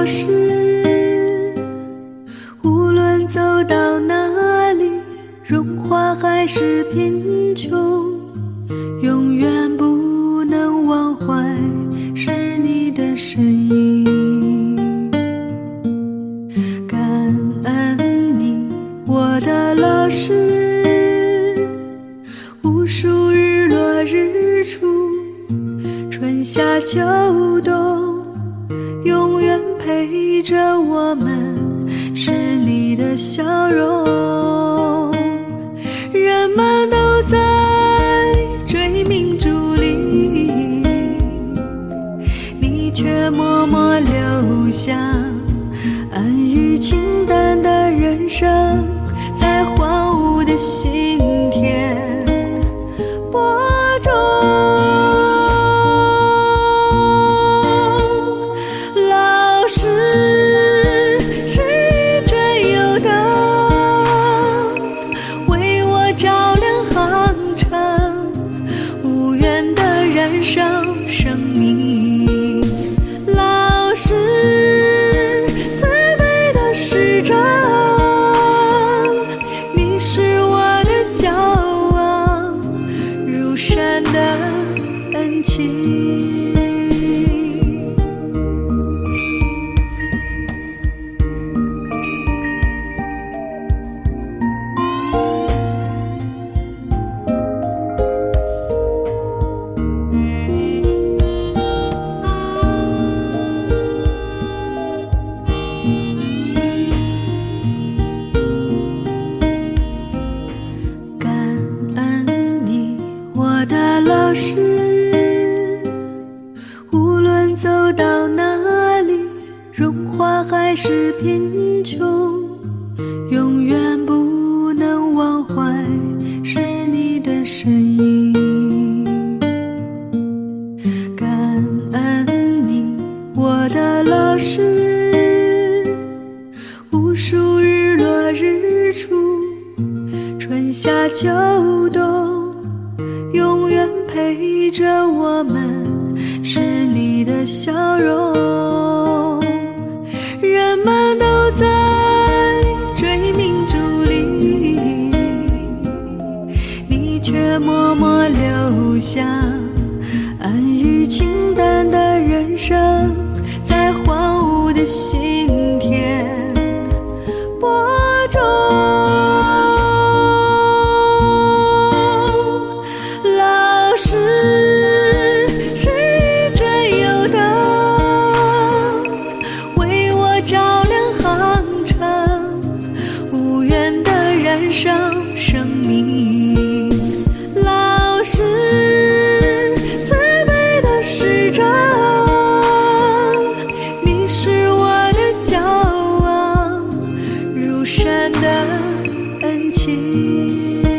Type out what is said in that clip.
老师无论走到哪里荣华还是贫穷永远不能忘怀是你的身影。感恩你我的老师无数日落日出春夏秋冬陪着我们是你的笑容。人们都在追名逐利，你却默默留下安于清淡的人生，在荒芜的心生老师。无论走到哪里，荣华还是贫穷，永远不能忘怀是你的身影。感恩你，我的老师。无数日落日出。春夏秋冬，着我们是你的笑容。人们都在追名逐利，你却默默留下安于清淡的人生，在荒芜的心生生命老师慈悲的使者你是我的骄傲如山的恩情。